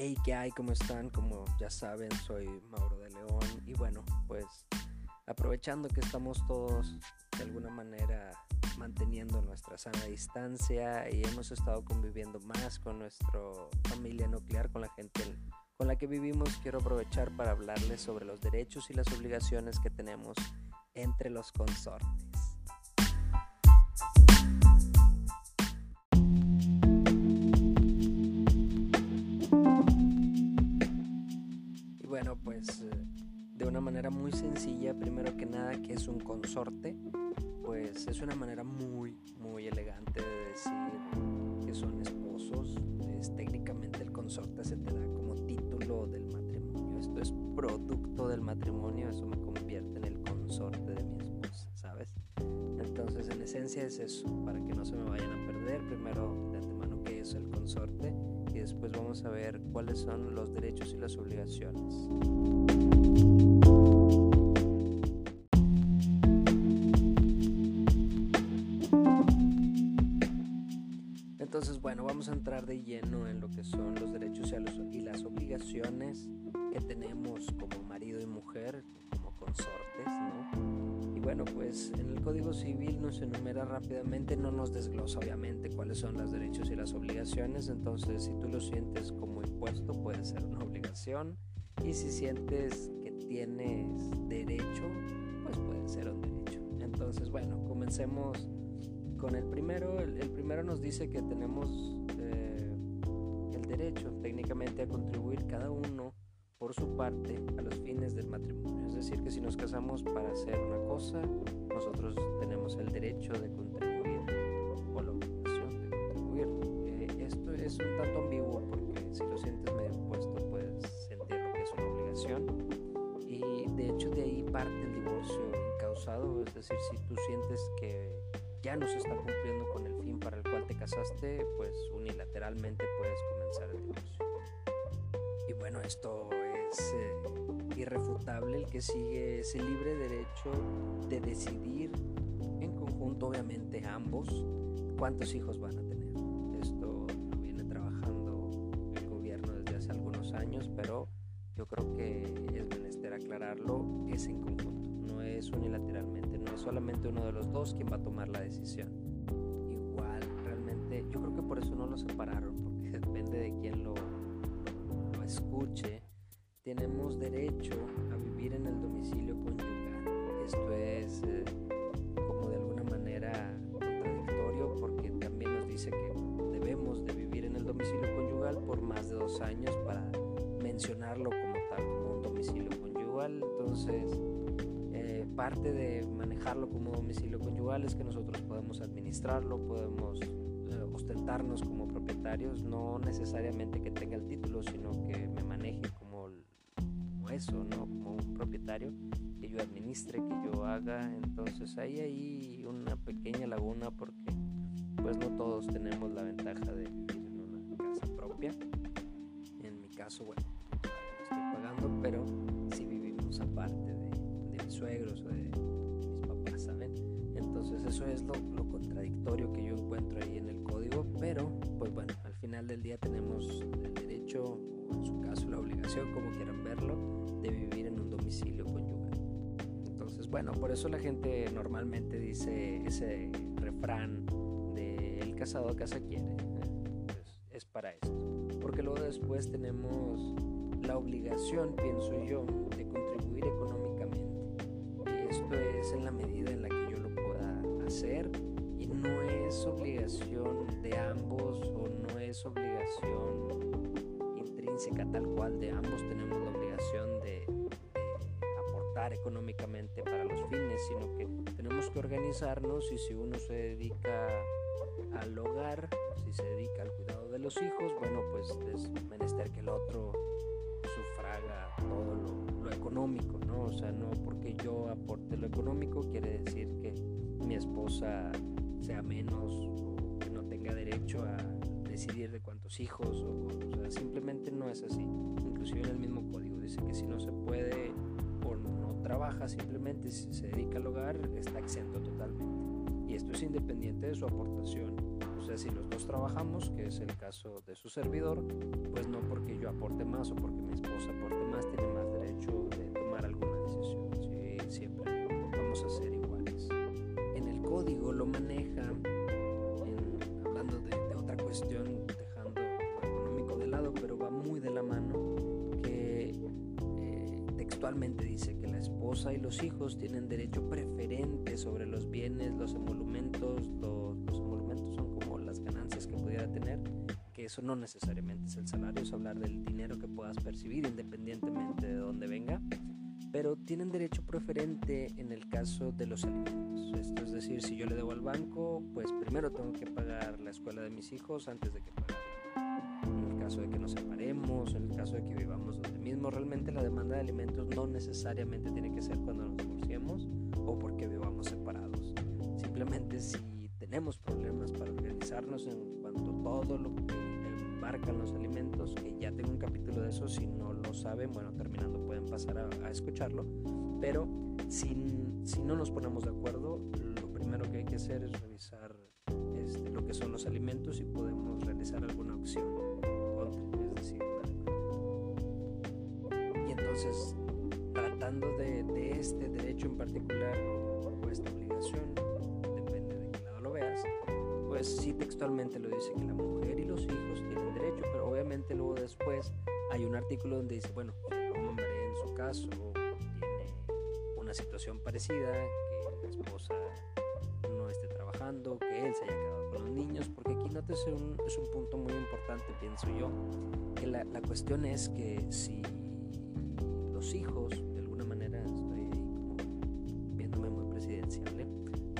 Hey, ¿qué hay? ¿Cómo están? Como ya saben, soy Mauro de León y bueno, pues aprovechando que estamos todos de alguna manera manteniendo nuestra sana distancia y hemos estado conviviendo más con nuestra familia nuclear, con la gente con la que vivimos, quiero aprovechar para hablarles sobre los derechos y las obligaciones que tenemos entre los consortes. Muy sencilla, primero que nada, que es un consorte, pues es una manera muy, muy elegante de decir que son esposos. Es, técnicamente el consorte se te da como título del matrimonio. Esto es producto del matrimonio, eso me convierte en el consorte de mi esposa, ¿sabes? Entonces, en esencia es eso, para que no se me vayan a perder. Primero, de antemano, qué es el consorte y después vamos a ver cuáles son los derechos y las obligaciones. Entonces, bueno, vamos a entrar de lleno en lo que son los derechos y las obligaciones que tenemos como marido y mujer, como consortes, ¿no? Bueno, pues en el Código Civil nos enumera rápidamente, no nos desglosa obviamente cuáles son los derechos y las obligaciones, entonces si tú lo sientes como impuesto puede ser una obligación. Y si sientes que tienes derecho, pues puede ser un derecho. Entonces, bueno, comencemos con el primero, el, primero nos dice que tenemos eh, el derecho técnicamente a contribuir cada uno por su parte a los fines del matrimonio. Es decir, que si nos casamos para hacer una cosa, nosotros tenemos el derecho de contribuir o la obligación de contribuir. Eh, esto es un tanto ambiguo porque si lo sientes medio puesto puedes sentir lo que es una obligación y de hecho de ahí parte el divorcio incausado, es decir, si tú sientes que ya no se está cumpliendo con el fin para el cual te casaste, pues unilateralmente puedes comenzar el divorcio. Y bueno, esto es eh, irrefutable, el que sigue ese libre derecho de decidir en conjunto, obviamente ambos, cuántos hijos van a tener. Esto lo viene trabajando el gobierno desde hace algunos años, pero yo creo que es menester aclararlo, es en conjunto es unilateralmente, no es solamente uno de los dos quien va a tomar la decisión. Igual, realmente, yo creo que por eso no lo separaron, porque depende de quién lo escuche. Tenemos derecho a vivir en el domicilio conyugal. Esto es eh, como de alguna manera contradictorio porque también nos dice que debemos de vivir en el domicilio conyugal por más de dos años para mencionarlo como tal, como un domicilio conyugal. Entonces, parte de manejarlo como domicilio conyugal es que nosotros podemos administrarlo, podemos eh, ostentarnos como propietarios, no necesariamente que tenga el título, sino que eso, ¿no? como un propietario, que yo administre, que yo haga. Entonces hay ahí una pequeña laguna porque pues no todos tenemos la ventaja de vivir en una casa propia. En mi caso, bueno, estoy pagando, pero si vivimos aparte suegros o de mis papás, ¿saben? Entonces eso es lo, contradictorio que yo encuentro ahí en el código, pero pues bueno, al final del día tenemos el derecho, en su caso la obligación, como quieran verlo, de vivir en un domicilio conyugal. Entonces bueno, por eso la gente normalmente dice ese refrán de el casado casa quiere, ¿eh? pues, es para esto. Porque luego después tenemos la obligación, pienso yo, de contribuir económicamente esto es en la medida en la que yo lo pueda hacer y no es obligación de ambos o no es obligación intrínseca tal cual de ambos tenemos la obligación de, aportar económicamente para los fines, sino que tenemos que organizarnos y si uno se dedica al hogar, si se dedica al cuidado de los hijos, bueno, pues es menester que el otro sufraga todo lo, económico, ¿no? O sea, no porque yo aporte lo económico quiere decir que mi esposa sea menos que no tenga derecho a decidir de cuántos hijos o, sea, simplemente no es así. Inclusive en el mismo código dice que si no se puede o no trabaja, simplemente si se dedica al hogar, está exento totalmente. Y esto es independiente de su aportación. O sea, si los dos trabajamos, que es el caso de su servidor, pues no porque yo aporte más o porque mi esposa aporte más, tiene más derecho de tomar alguna decisión. Sí, siempre vamos a ser iguales. En el código lo maneja, cuestión, dejando lo económico de lado, pero va muy de la mano, que eh, textualmente dice que la esposa y los hijos tienen derecho preferente sobre los bienes, los emolumentos, los tener, que eso no necesariamente es el salario, es hablar del dinero que puedas percibir independientemente de dónde venga, pero tienen derecho preferente en el caso de los alimentos. Esto es decir, si yo le debo al banco, pues primero tengo que pagar la escuela de mis hijos antes de que pagar. En el caso de que nos separemos, en el caso de que vivamos donde mismo, realmente la demanda de alimentos no necesariamente tiene que ser cuando nos divorciemos o porque vivamos separados. Simplemente si tenemos problemas para organizarnos en cuanto a todo lo que embarcan los alimentos, que ya tengo un capítulo de eso, si no lo saben, bueno, terminando pasar a, escucharlo, pero si, si, no nos ponemos de acuerdo, lo primero que hay que hacer es revisar este, lo que son los alimentos y podemos realizar alguna opción es decir, y entonces, tratando de, de este derecho en particular o esta obligación, pues sí textualmente lo dice que la mujer y los hijos tienen derecho, pero obviamente luego después hay un artículo donde dice, bueno, caso tiene una situación parecida, que la esposa no esté trabajando, que él se haya quedado con los niños, porque aquí no es un, es un punto muy importante, pienso yo, que la, la cuestión es que si los hijos, de alguna manera, estoy ahí como viéndome muy presidencial,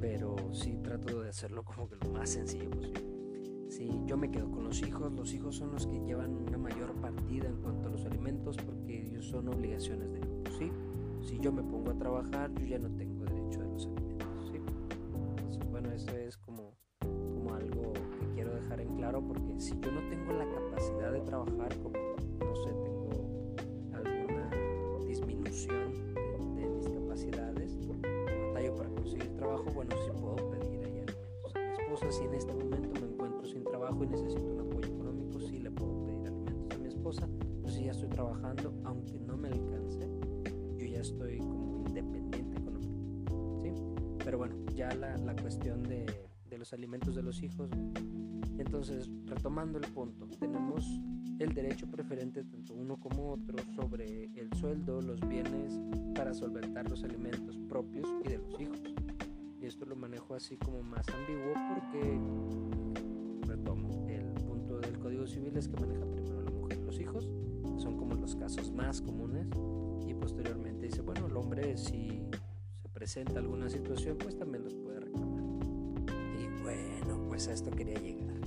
pero sí trato de hacerlo como que lo más sencillo posible. Yo me quedo con los hijos, los hijos son los que llevan una mayor partida en cuanto a los alimentos porque ellos son obligaciones de ellos, ¿sí? Si yo me pongo a trabajar, yo ya no tengo derecho a los alimentos, ¿sí? Bueno, eso es como, como algo que quiero dejar en claro porque si yo no tengo la capacidad de trabajar, como, no sé, tengo alguna disminución de, de mis capacidades, batallo para conseguir trabajo, bueno, sí puedo pedir ahí alimentos a mi esposa. Si en este momento necesito un apoyo económico, sí le puedo pedir alimentos a mi esposa. Pero si ya estoy trabajando, aunque no me alcance, yo ya estoy como independiente económicamente. ¿sí? Pero bueno, ya la, la cuestión de, de los alimentos de los hijos. Entonces, retomando el punto, tenemos el derecho preferente tanto uno como otro sobre el sueldo, los bienes para solventar los alimentos propios y de los hijos. Y esto lo manejo así como más ambiguo porque, del Código Civil es que maneja primero la mujer y los hijos, son como los casos más comunes, y posteriormente dice, bueno, el hombre si se presenta alguna situación, pues también los puede reclamar. Y bueno, pues a esto quería llegar.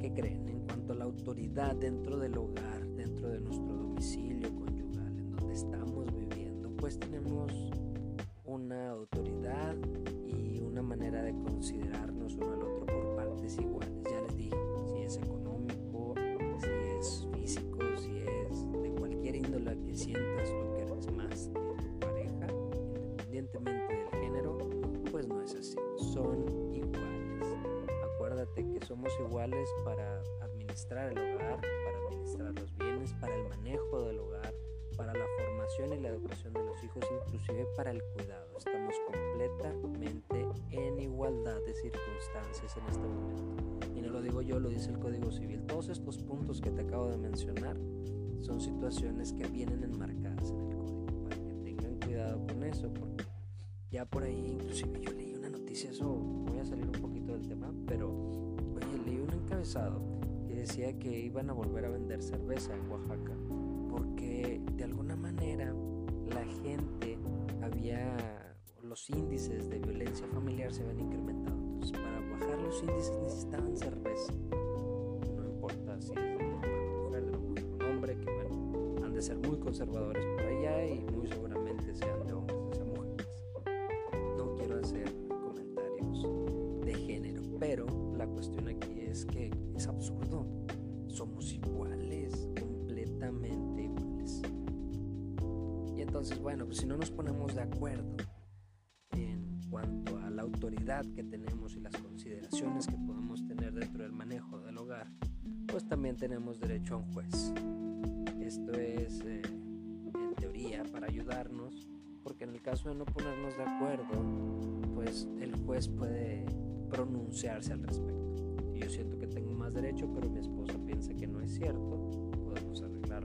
¿Qué creen? En cuanto a la autoridad dentro del hogar, dentro de nuestro domicilio conyugal, en donde estamos viviendo, pues tenemos una autoridad y una manera de considerarnos y la educación de los hijos, inclusive para el cuidado. Estamos completamente en igualdad de circunstancias en este momento. Y no lo digo yo, lo dice el Código Civil. Todos estos puntos que te acabo de mencionar son situaciones que vienen enmarcadas en el código, para que tengan cuidado con eso, porque ya por ahí, inclusive yo leí una noticia, eso voy a salir un poquito del tema, pero oye, leí un encabezado que decía que iban a volver a vender cerveza en Oaxaca, porque de alguna manera la gente había, los índices de violencia familiar se habían incrementado, entonces para bajar los índices necesitaban cerveza, no importa si es de o mujer, de o hombre, que bueno, han de ser muy conservadores por allá y muy seguramente sean de hombres hacer comentarios de género, pero la cuestión aquí es que es absurdo. Somos iguales, completamente entonces, bueno, pues si no nos ponemos de acuerdo en cuanto a la autoridad que tenemos y las consideraciones que podemos tener dentro del manejo del hogar, pues también tenemos derecho a un juez. Esto es eh, en teoría para ayudarnos, porque en el caso de no ponernos de acuerdo, pues el juez puede pronunciarse al respecto. Yo siento que tengo más derecho, pero mi esposa piensa que no es cierto,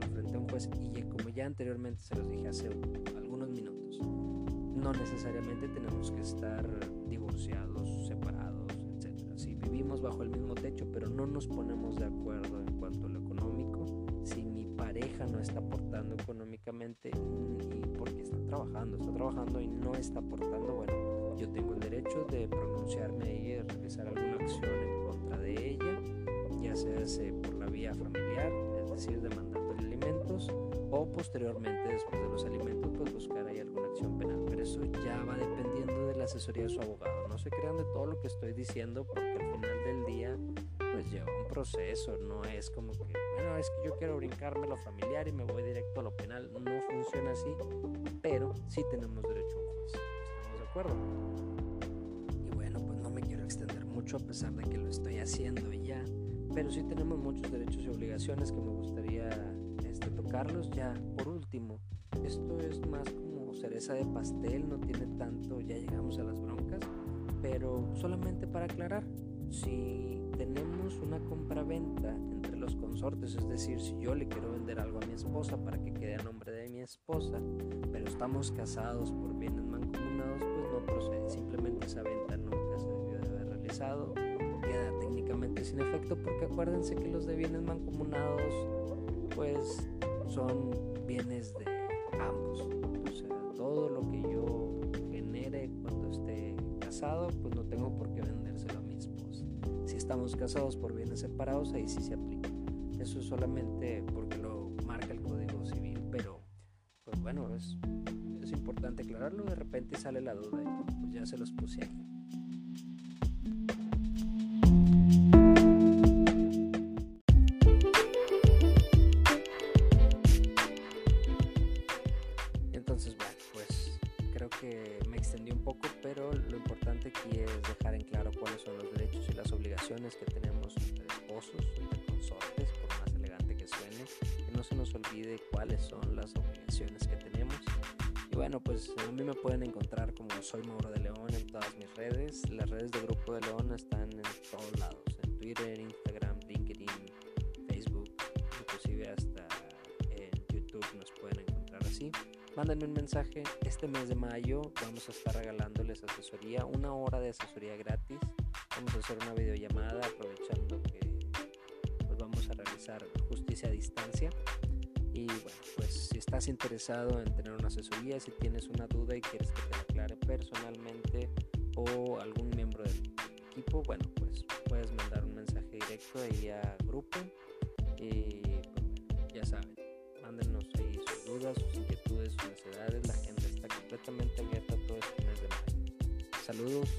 frente a un juez. Y como ya anteriormente se los dije hace algunos minutos, no necesariamente tenemos que estar divorciados, separados, etc. Si vivimos bajo el mismo techo, pero no nos ponemos de acuerdo en cuanto a lo económico, si mi pareja no está aportando económicamente y porque está trabajando, está trabajando y no está aportando, bueno, yo tengo el derecho de pronunciarme y realizar alguna acción en contra de ella, ya sea por la vía familiar, es decir, demandando alimentos, o posteriormente, después de los alimentos, pues buscar ahí alguna acción penal. Pero eso ya va dependiendo de la asesoría de su abogado. No se crean de todo lo que estoy diciendo porque al final del día pues lleva un proceso, no es como que, bueno, es que yo quiero brincarme lo familiar y me voy directo a lo penal. No funciona así, pero sí tenemos derecho a un juez. ¿Estamos de acuerdo? Y bueno, pues no me quiero extender mucho a pesar de que lo estoy haciendo ya, pero sí tenemos muchos derechos y obligaciones que me gustaría tocarlos ya. Por último, esto es más como cereza de pastel, no tiene tanto, ya llegamos a las broncas, pero solamente para aclarar, si tenemos una compra-venta entre los consortes, es decir, si yo le quiero vender algo a mi esposa para que quede a nombre de mi esposa, pero estamos casados por bienes mancomunados, pues no procede, simplemente esa venta nunca se debió de haber realizado, queda técnicamente sin efecto porque acuérdense que los de bienes mancomunados pues son bienes de ambos, o sea, todo lo que yo genere cuando esté casado, pues no tengo por qué vendérselo a mi esposa. Si estamos casados por bienes separados, ahí sí se aplica. Eso es solamente porque lo marca el Código Civil, pero pues bueno, es, es importante aclararlo, de repente sale la duda y pues ya se los puse aquí. Soy Mauro de León en todas mis redes. Las redes de Grupo de León están en todos lados, en Twitter, Instagram, LinkedIn, Facebook, inclusive hasta en YouTube nos pueden encontrar así mándenme un mensaje. Este mes de mayo vamos a estar regalándoles asesoría, una hora de asesoría gratis. Vamos a hacer una videollamada aprovechando que pues vamos a realizar justicia a distancia. Y bueno, pues si estás interesado en tener una asesoría, si tienes una duda y quieres que te la aclare personalmente o algún miembro del equipo, bueno, pues puedes mandar un mensaje directo ahí a grupo y pues, ya saben, mándenos ahí sus dudas, sus inquietudes, sus necesidades. La gente está completamente abierta todo este mes de mayo. Saludos